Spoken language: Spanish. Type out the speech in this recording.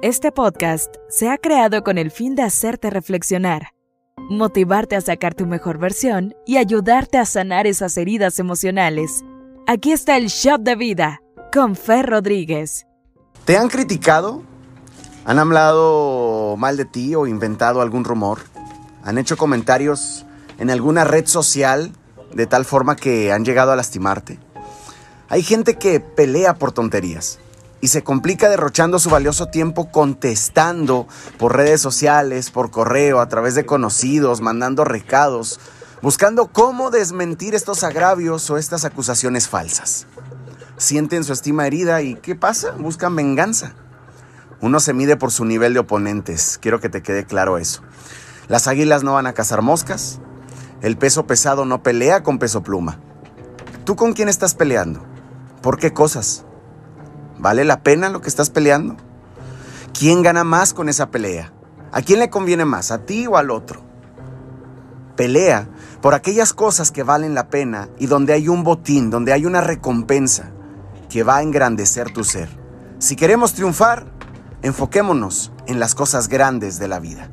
Este podcast se ha creado con el fin de hacerte reflexionar, motivarte a sacar tu mejor versión y ayudarte a sanar esas heridas emocionales. Aquí está el Shop de Vida con Fer Rodríguez. ¿Te han criticado? ¿Han hablado mal de ti o inventado algún rumor? ¿Han hecho comentarios en alguna red social de tal forma que han llegado a lastimarte? Hay gente que pelea por tonterías y se complica derrochando su valioso tiempo contestando por redes sociales, por correo, a través de conocidos, mandando recados, buscando cómo desmentir estos agravios o estas acusaciones falsas. Sienten su estima herida y ¿qué pasa? Buscan venganza. Uno se mide por su nivel de oponentes, quiero que te quede claro eso. Las águilas no van a cazar moscas, el peso pesado no pelea con peso pluma. ¿Tú con quién estás peleando? ¿Por qué cosas? ¿Vale la pena lo que estás peleando? ¿Quién gana más con esa pelea? ¿A quién le conviene más? ¿A ti o al otro? Pelea por aquellas cosas que valen la pena y donde hay un botín, donde hay una recompensa que va a engrandecer tu ser. Si queremos triunfar, enfoquémonos en las cosas grandes de la vida.